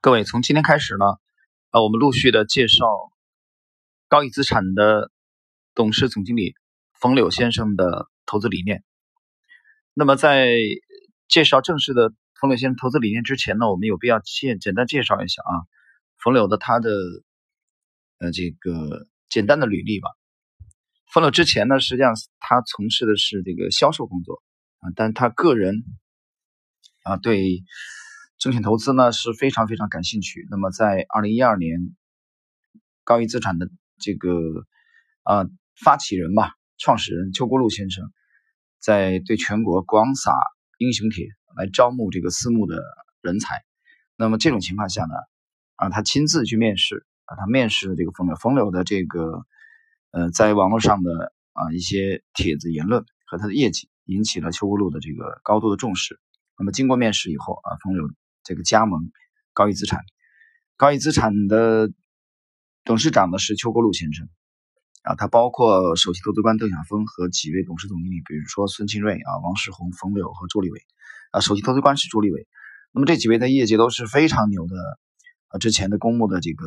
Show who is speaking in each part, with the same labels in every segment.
Speaker 1: 各位，从今天开始呢，呃，我们陆续的介绍高毅资产的董事总经理冯柳先生的投资理念。那么，在介绍正式的冯柳先生投资理念之前呢，我们有必要先简单介绍一下啊，冯柳的他的呃这个简单的履历吧。冯柳之前呢，实际上他从事的是这个销售工作啊，但他个人啊对。证券投资呢是非常非常感兴趣。那么在二零一二年，高毅资产的这个啊发起人吧，创始人邱国禄先生，在对全国广撒英雄帖来招募这个私募的人才。那么这种情况下呢，啊他亲自去面试啊，他面试这个冯柳，冯柳的这个呃在网络上的啊一些帖子言论和他的业绩，引起了邱国禄的这个高度的重视。那么经过面试以后啊，冯柳。这个加盟高毅资产，高毅资产的董事长呢是邱国禄先生啊，他包括首席投资官邓小峰和几位董事总经理，比如说孙庆瑞啊、王世宏、冯柳和朱立伟啊，首席投资官是朱立伟。那么这几位在业界都是非常牛的啊，之前的公募的这个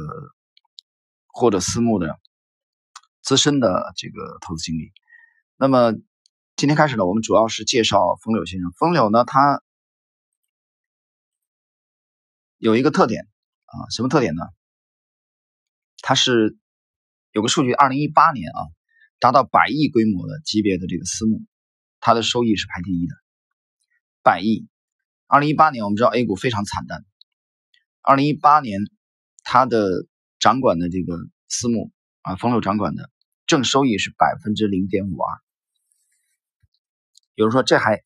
Speaker 1: 或者私募的资深的这个投资经理。那么今天开始呢，我们主要是介绍冯柳先生。冯柳呢，他。有一个特点啊，什么特点呢？它是有个数据，二零一八年啊，达到百亿规模的级别的这个私募，它的收益是排第一的，百亿。二零一八年我们知道 A 股非常惨淡，二零一八年它的掌管的这个私募啊，冯柳掌管的正收益是百分之零点五二。有人说这还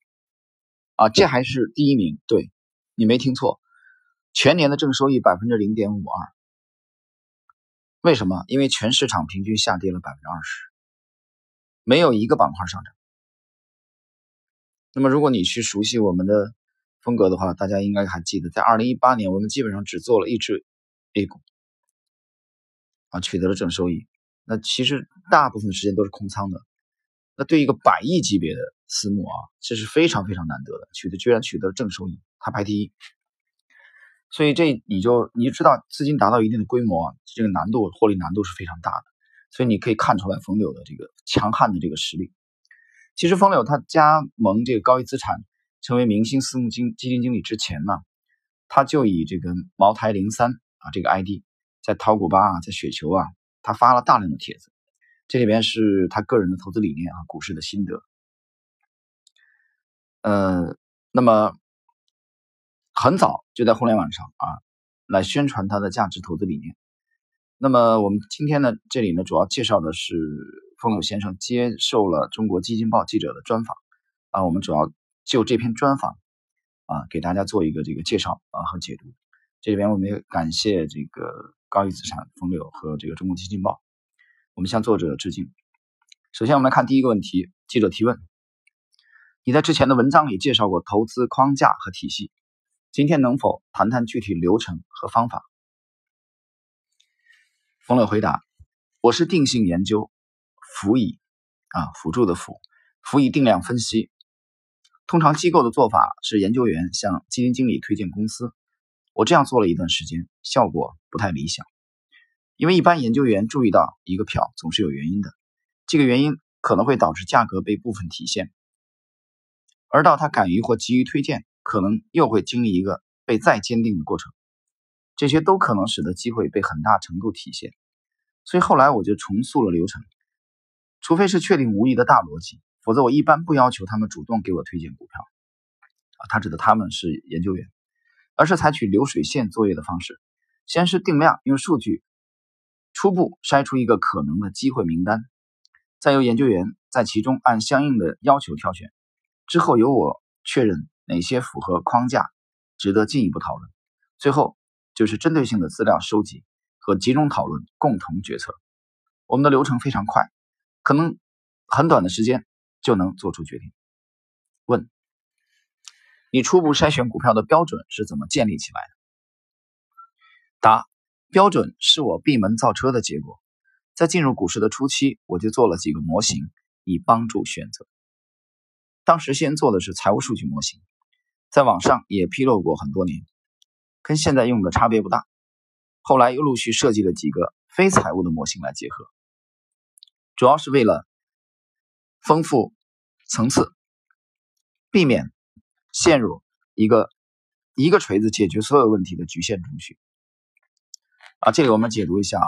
Speaker 1: 啊，这还是第一名？对，你没听错。全年的正收益百分之零点五二，为什么？因为全市场平均下跌了百分之二十，没有一个板块上涨。那么，如果你去熟悉我们的风格的话，大家应该还记得，在二零一八年，我们基本上只做了一只 A 股，啊，取得了正收益。那其实大部分时间都是空仓的。那对一个百亿级别的私募啊，这是非常非常难得的，取得居然取得了正收益，它排第一。所以这你就你就知道资金达到一定的规模，这个难度获利难度是非常大的。所以你可以看出来冯柳的这个强悍的这个实力。其实冯柳他加盟这个高一资产，成为明星私募经基金经理之前呢，他就以这个茅台零三啊这个 ID 在淘股吧啊，在雪球啊，他发了大量的帖子，这里边是他个人的投资理念啊，股市的心得。呃，那么。很早就在互联网上啊，来宣传他的价值投资理念。那么我们今天呢，这里呢主要介绍的是冯柳先生接受了中国基金报记者的专访啊，我们主要就这篇专访啊，给大家做一个这个介绍啊和解读。这里边我们也感谢这个高毅资产冯柳和这个中国基金报，我们向作者致敬。首先我们来看第一个问题，记者提问：你在之前的文章里介绍过投资框架和体系。今天能否谈谈具体流程和方法？冯乐回答：“我是定性研究，辅以啊辅助的辅，辅以定量分析。通常机构的做法是研究员向基金经理推荐公司。我这样做了一段时间，效果不太理想。因为一般研究员注意到一个票总是有原因的，这个原因可能会导致价格被部分体现，而到他敢于或急于推荐。”可能又会经历一个被再坚定的过程，这些都可能使得机会被很大程度体现。所以后来我就重塑了流程，除非是确定无疑的大逻辑，否则我一般不要求他们主动给我推荐股票。啊，他指的他们是研究员，而是采取流水线作业的方式，先是定量，用数据初步筛出一个可能的机会名单，再由研究员在其中按相应的要求挑选，之后由我确认。哪些符合框架，值得进一步讨论？最后就是针对性的资料收集和集中讨论，共同决策。我们的流程非常快，可能很短的时间就能做出决定。问：你初步筛选股票的标准是怎么建立起来的？答：标准是我闭门造车的结果。在进入股市的初期，我就做了几个模型，以帮助选择。当时先做的是财务数据模型。在网上也披露过很多年，跟现在用的差别不大。后来又陆续设计了几个非财务的模型来结合，主要是为了丰富层次，避免陷入一个一个锤子解决所有问题的局限中去。啊，这里我们解读一下啊，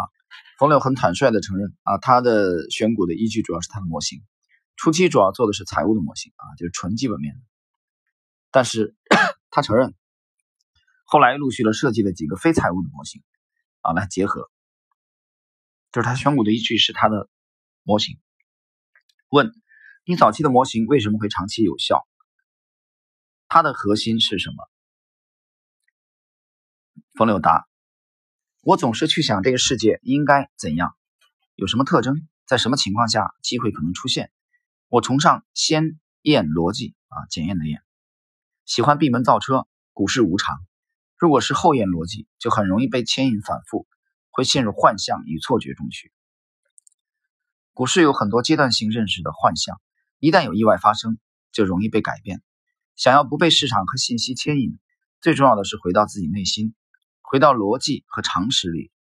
Speaker 1: 冯柳很坦率的承认啊，他的选股的依据主要是他的模型，初期主要做的是财务的模型啊，就是纯基本面的，但是 他承认，后来陆续的设计了几个非财务的模型。啊，来结合，就是他选股的依据是他的模型。问你早期的模型为什么会长期有效？它的核心是什么？冯柳答：我总是去想这个世界应该怎样，有什么特征，在什么情况下机会可能出现。我崇尚先验逻辑啊，检验的验，喜欢闭门造车，股市无常。如果是后验逻辑，就很容易被牵引反复，会陷入幻象与错觉中去。股市有很多阶段性认识的幻象，一旦有意外发生，就容易被改变。想要不被市场和信息牵引，最重要的是回到自己内心，回到逻辑和常识里。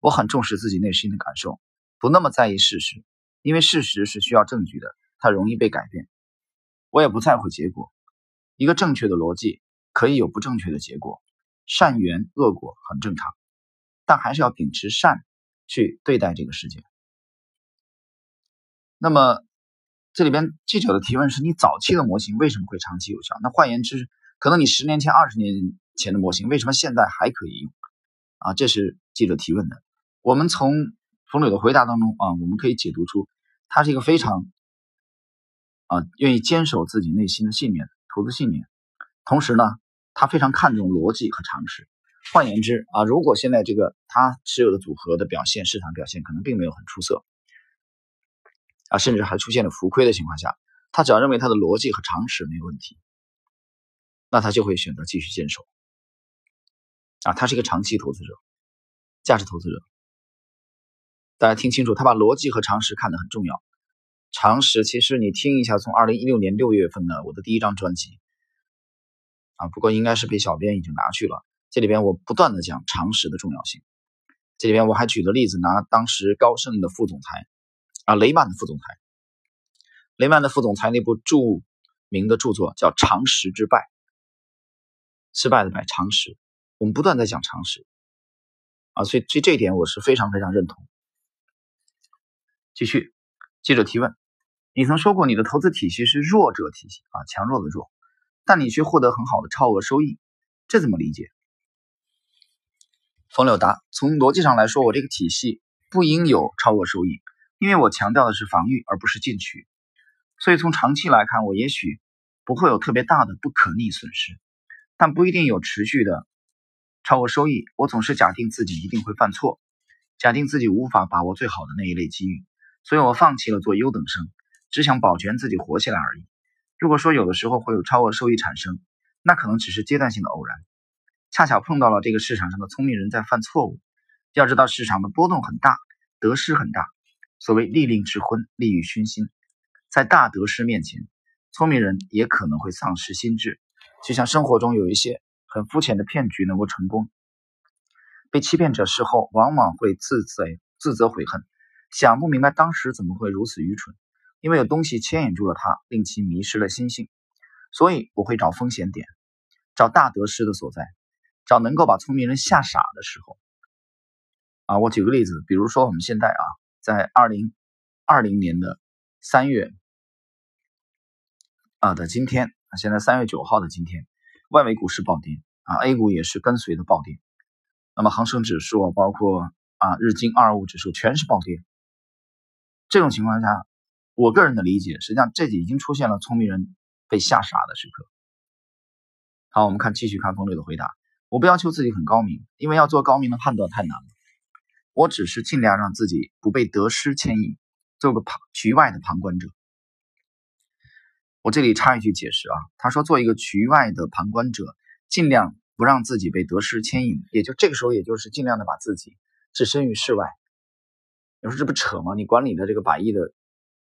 Speaker 1: 我很重视自己内心的感受，不那么在意事实，因为事实是需要证据的，它容易被改变。我也不在乎结果，一个正确的逻辑可以有不正确的结果。善缘恶果很正常，但还是要秉持善去对待这个世界。那么，这里边记者的提问是你早期的模型为什么会长期有效？那换言之，可能你十年前、二十年前的模型为什么现在还可以用？啊，这是记者提问的。我们从冯柳的回答当中啊，我们可以解读出他是一个非常啊愿意坚守自己内心的信念、投资信念，同时呢。他非常看重逻辑和常识。换言之啊，如果现在这个他持有的组合的表现，市场表现可能并没有很出色啊，甚至还出现了浮亏的情况下，他只要认为他的逻辑和常识没有问题，那他就会选择继续坚守啊。他是一个长期投资者，价值投资者。大家听清楚，他把逻辑和常识看得很重要。常识其实你听一下，从二零一六年六月份的我的第一张专辑。啊，不过应该是被小编已经拿去了。这里边我不断的讲常识的重要性。这里边我还举了例子，拿当时高盛的副总裁啊，雷曼的副总裁，雷曼的副总裁那部著名的著作叫《常识之败》，失败的败，常识。我们不断在讲常识啊，所以这这一点我是非常非常认同。继续，记者提问：你曾说过你的投资体系是弱者体系啊，强弱的弱。但你却获得很好的超额收益，这怎么理解？冯柳达，从逻辑上来说，我这个体系不应有超额收益，因为我强调的是防御而不是进取，所以从长期来看，我也许不会有特别大的不可逆损失，但不一定有持续的超额收益。我总是假定自己一定会犯错，假定自己无法把握最好的那一类机遇，所以我放弃了做优等生，只想保全自己活下来而已。如果说有的时候会有超额收益产生，那可能只是阶段性的偶然，恰巧碰到了这个市场上的聪明人在犯错误。要知道市场的波动很大，得失很大。所谓利令智昏，利欲熏心，在大得失面前，聪明人也可能会丧失心智。就像生活中有一些很肤浅的骗局能够成功，被欺骗者事后往往会自责、自责悔恨，想不明白当时怎么会如此愚蠢。因为有东西牵引住了他，令其迷失了心性，所以我会找风险点，找大得失的所在，找能够把聪明人吓傻的时候。啊，我举个例子，比如说我们现在啊，在二零二零年的三月啊的今天，现在三月九号的今天，外围股市暴跌啊，A 股也是跟随的暴跌，那么恒生指数包括啊日经二五指数全是暴跌，这种情况下。我个人的理解，实际上这已经出现了聪明人被吓傻的时刻。好，我们看继续看风柳的回答。我不要求自己很高明，因为要做高明的判断太难了。我只是尽量让自己不被得失牵引，做个旁局外的旁观者。我这里插一句解释啊，他说做一个局外的旁观者，尽量不让自己被得失牵引，也就这个时候，也就是尽量的把自己置身于世外。你说这不扯吗？你管理的这个百亿的。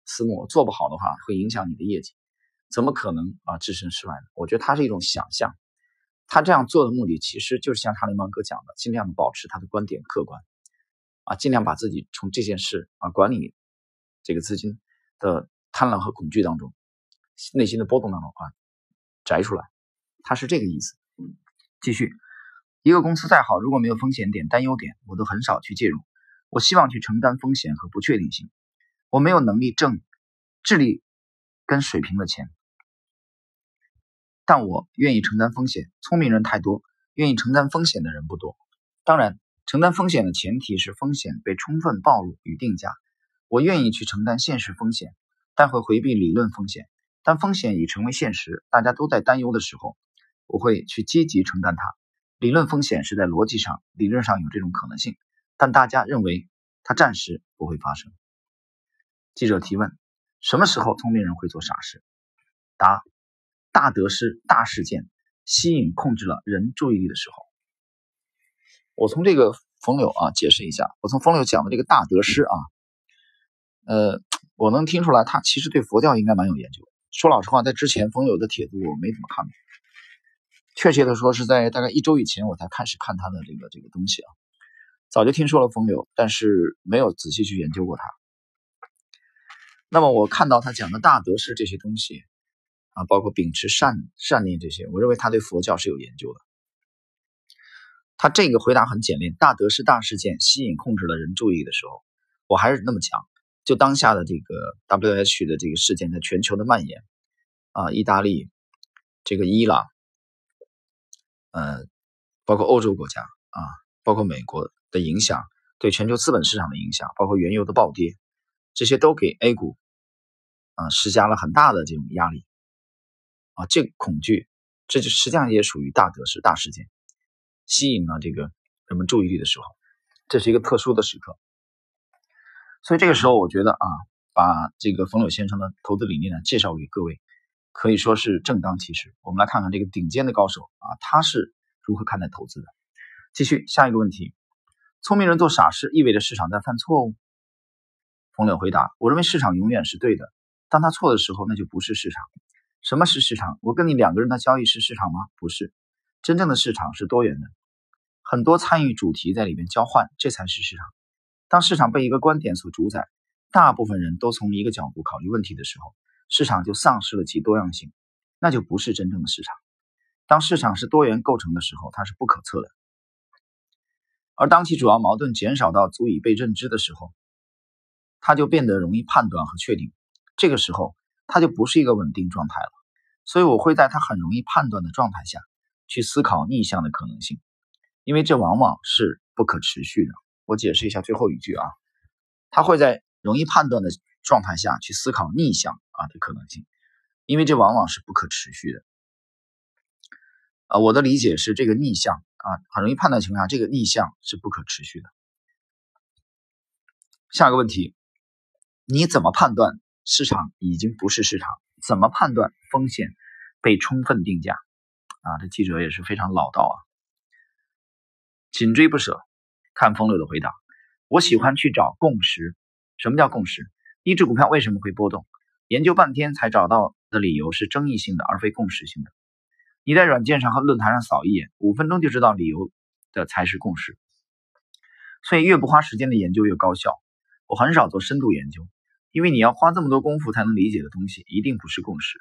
Speaker 1: 私募做不好的话，会影响你的业绩，怎么可能啊置身事外呢？我觉得它是一种想象，他这样做的目的，其实就是像哈利芒哥讲的，尽量的保持他的观点客观，啊，尽量把自己从这件事啊管理这个资金的贪婪和恐惧当中，内心的波动当中啊摘出来，他是这个意思。继续，一个公司再好，如果没有风险点、担忧点，我都很少去介入。我希望去承担风险和不确定性。我没有能力挣智力跟水平的钱。但我愿意承担风险。聪明人太多，愿意承担风险的人不多。当然，承担风险的前提是风险被充分暴露与定价。我愿意去承担现实风险，但会回避理论风险。当风险已成为现实，大家都在担忧的时候，我会去积极承担它。理论风险是在逻辑上、理论上有这种可能性，但大家认为它暂时不会发生。记者提问：什么时候聪明人会做傻事？答。大得失、大事件吸引、控制了人注意力的时候，我从这个冯柳啊解释一下。我从冯柳讲的这个大得失啊，呃，我能听出来他其实对佛教应该蛮有研究。说老实话，在之前冯柳的帖子我没怎么看过，确切的说是在大概一周以前我才开始看他的这个这个东西啊。早就听说了冯柳，但是没有仔细去研究过他。那么我看到他讲的大德是这些东西。啊，包括秉持善善念这些，我认为他对佛教是有研究的。他这个回答很简练，大德是大事件，吸引控制了人注意的时候，我还是那么讲，就当下的这个 W H 的这个事件在全球的蔓延，啊，意大利，这个伊朗，呃，包括欧洲国家啊，包括美国的影响，对全球资本市场的影响，包括原油的暴跌，这些都给 A 股啊施加了很大的这种压力。啊，这恐惧，这就实际上也属于大得失、大事件，吸引了这个人们注意力的时候，这是一个特殊的时刻。所以这个时候，我觉得啊，把这个冯柳先生的投资理念呢介绍给各位，可以说是正当其时。我们来看看这个顶尖的高手啊，他是如何看待投资的。继续下一个问题：聪明人做傻事，意味着市场在犯错误？冯柳回答：我认为市场永远是对的，当他错的时候，那就不是市场。什么是市场？我跟你两个人的交易是市场吗？不是，真正的市场是多元的，很多参与主题在里面交换，这才是市场。当市场被一个观点所主宰，大部分人都从一个角度考虑问题的时候，市场就丧失了其多样性，那就不是真正的市场。当市场是多元构成的时候，它是不可测的，而当其主要矛盾减少到足以被认知的时候，它就变得容易判断和确定。这个时候。它就不是一个稳定状态了，所以我会在它很容易判断的状态下去思考逆向的可能性，因为这往往是不可持续的。我解释一下最后一句啊，他会在容易判断的状态下去思考逆向啊的可能性，因为这往往是不可持续的。啊，我的理解是这个逆向啊很容易判断情况下，这个逆向是不可持续的。下个问题，你怎么判断？市场已经不是市场，怎么判断风险被充分定价？啊，这记者也是非常老道啊，紧追不舍。看风流的回答，我喜欢去找共识。什么叫共识？一只股票为什么会波动？研究半天才找到的理由是争议性的，而非共识性的。你在软件上和论坛上扫一眼，五分钟就知道理由的才是共识。所以越不花时间的研究越高效。我很少做深度研究。因为你要花这么多功夫才能理解的东西，一定不是共识。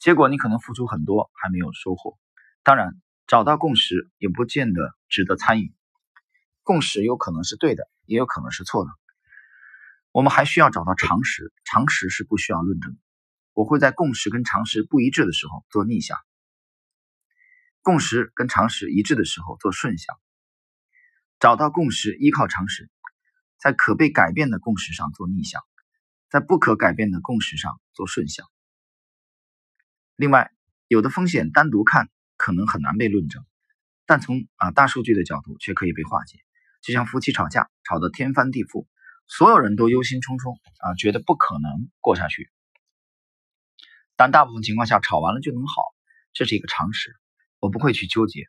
Speaker 1: 结果你可能付出很多，还没有收获。当然，找到共识也不见得值得参与。共识有可能是对的，也有可能是错的。我们还需要找到常识，常识是不需要论证的。我会在共识跟常识不一致的时候做逆向，共识跟常识一致的时候做顺向。找到共识，依靠常识，在可被改变的共识上做逆向。在不可改变的共识上做顺向。另外，有的风险单独看可能很难被论证，但从啊大数据的角度却可以被化解。就像夫妻吵架，吵得天翻地覆，所有人都忧心忡忡啊，觉得不可能过下去。但大部分情况下，吵完了就能好，这是一个常识。我不会去纠结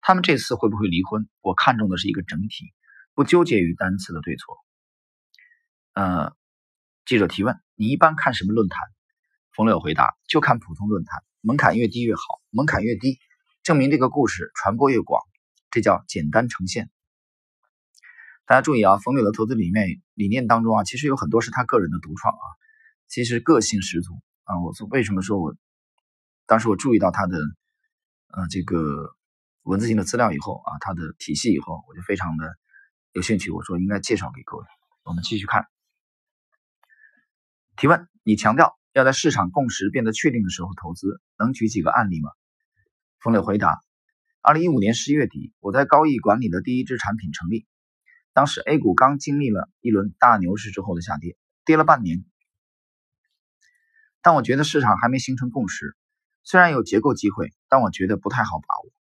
Speaker 1: 他们这次会不会离婚，我看重的是一个整体，不纠结于单次的对错。呃。记者提问：“你一般看什么论坛？”冯柳回答：“就看普通论坛，门槛越低越好，门槛越低，证明这个故事传播越广，这叫简单呈现。大家注意啊，冯柳的投资理念理念当中啊，其实有很多是他个人的独创啊，其实个性十足啊。我说为什么说我当时我注意到他的呃这个文字性的资料以后啊，他的体系以后，我就非常的有兴趣，我说应该介绍给各位。我们继续看提问，你强调要在市场共识变得确定的时候投资，能举几个案例吗？冯磊回答：二零一五年十一月底，我在高毅管理的第一支产品成立。当时 A 股刚经历了一轮大牛市之后的下跌，跌了半年。但我觉得市场还没形成共识，虽然有结构机会，但我觉得不太好把握。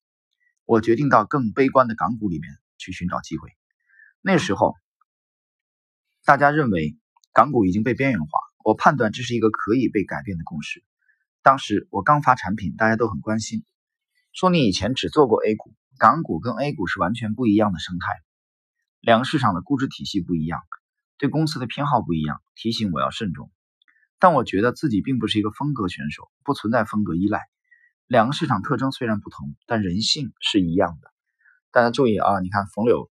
Speaker 1: 我决定到更悲观的港股里面去寻找机会。那时候，大家认为港股已经被边缘化，我判断这是一个可以被改变的共识。当时我刚发产品，大家都很关心。说你以前只做过 A 股，港股跟 A 股是完全不一样的生态，两个市场的估值体系不一样，对公司的偏好不一样，提醒我要慎重。但我觉得自己并不是一个风格选手，不存在风格依赖。两个市场特征虽然不同，但人性是一样的。大家注意啊，你看冯柳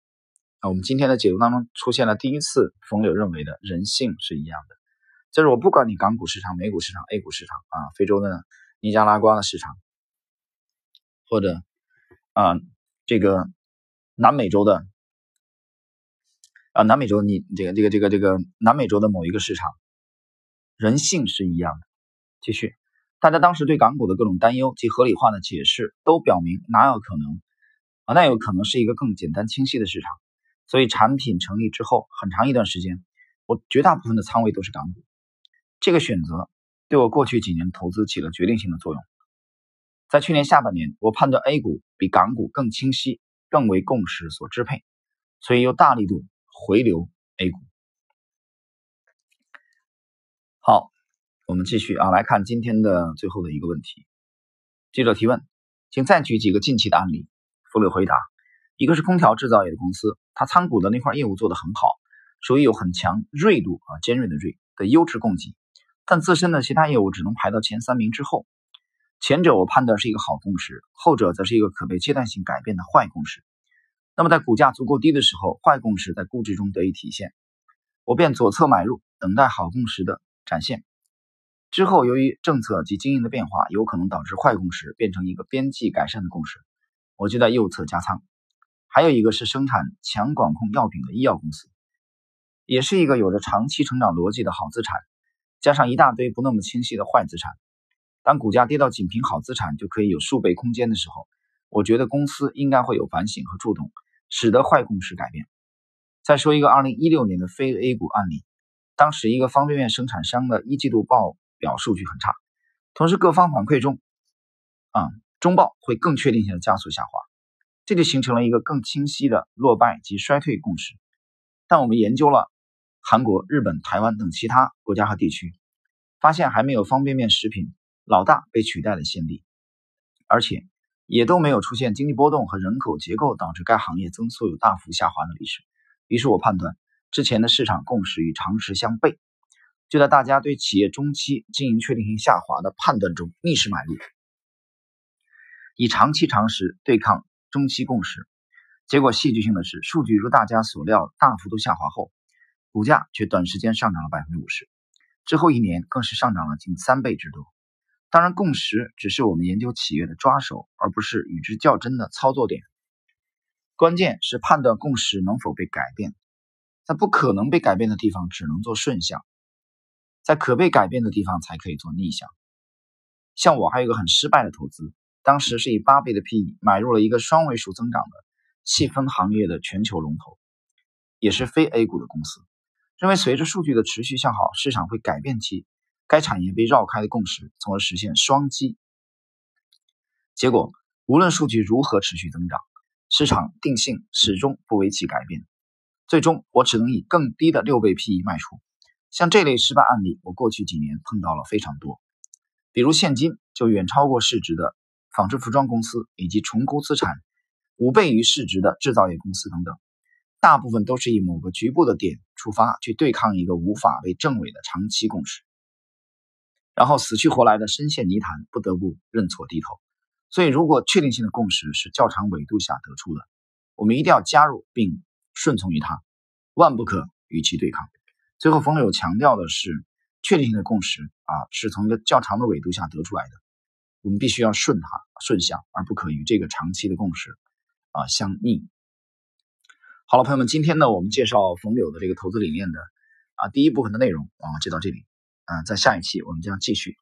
Speaker 1: 啊，我们今天的解读当中出现了第一次冯柳认为的人性是一样的，就是我不管你港股市场、美股市场、A 股市场啊，非洲的尼加拉瓜的市场。或者啊，这个南美洲的啊，南美洲你这个这个这个这个南美洲的某一个市场，人性是一样的。继续，大家当时对港股的各种担忧及合理化的解释，都表明哪有可能啊？那有可能是一个更简单清晰的市场。所以产品成立之后，很长一段时间，我绝大部分的仓位都是港股。这个选择对我过去几年投资起了决定性的作用。在去年下半年，我判断 A 股比港股更清晰，更为共识所支配，所以又大力度回流 A 股。好，我们继续啊，来看今天的最后的一个问题。记者提问，请再举几个近期的案例。冯柳回答：一个是空调制造业的公司，它参股的那块业务做得很好，属于有很强锐度啊，尖锐的锐的优质供给，但自身的其他业务只能排到前三名之后。前者我判断是一个好共识，后者则是一个可被阶段性改变的坏共识。那么在股价足够低的时候，坏共识在估值中得以体现，我便左侧买入，等待好共识的展现。之后由于政策及经营的变化，有可能导致坏共识变成一个边际改善的共识，我就在右侧加仓。还有一个是生产强管控药品的医药公司，也是一个有着长期成长逻辑的好资产，加上一大堆不那么清晰的坏资产。当股价跌到仅凭好资产就可以有数倍空间的时候，我觉得公司应该会有反省和触动，使得坏共识改变。再说一个2016年的非 A 股案例，当时一个方便面生产商的一季度报表数据很差，同时各方反馈中，啊，中报会更确定性的加速下滑，这就形成了一个更清晰的落败及衰退共识。但我们研究了韩国、日本、台湾等其他国家和地区，发现还没有方便面食品。老大被取代的先例，而且也都没有出现经济波动和人口结构导致该行业增速有大幅下滑的历史。于是我判断，之前的市场共识与常识相悖，就在大家对企业中期经营确定性下滑的判断中逆势买入，以长期常识对抗中期共识。结果戏剧性的是，数据如大家所料大幅度下滑后，股价却短时间上涨了百分之五十，之后一年更是上涨了近三倍之多。当然，共识只是我们研究企业的抓手，而不是与之较真的操作点。关键是判断共识能否被改变，在不可能被改变的地方，只能做顺向；在可被改变的地方，才可以做逆向。像我还有一个很失败的投资，当时是以八倍的 PE 买入了一个双位数增长的细分行业的全球龙头，也是非 A 股的公司，认为随着数据的持续向好，市场会改变其。该产业被绕开的共识，从而实现双击。结果，无论数据如何持续增长，市场定性始终不为其改变。最终，我只能以更低的六倍 PE 卖出。像这类失败案例，我过去几年碰到了非常多。比如现金就远超过市值的纺织服装公司，以及重估资产五倍于市值的制造业公司等等。大部分都是以某个局部的点出发，去对抗一个无法被证伪的长期共识。然后死去活来的深陷泥潭，不得不认错低头。所以，如果确定性的共识是较长纬度下得出的，我们一定要加入并顺从于它，万不可与其对抗。最后，冯柳强调的是，确定性的共识啊，是从一个较长的纬度下得出来的，我们必须要顺它顺向，而不可与这个长期的共识啊相逆。好了，朋友们，今天呢，我们介绍冯柳的这个投资理念的啊第一部分的内容啊就到这里，嗯，在下一期我们将继续。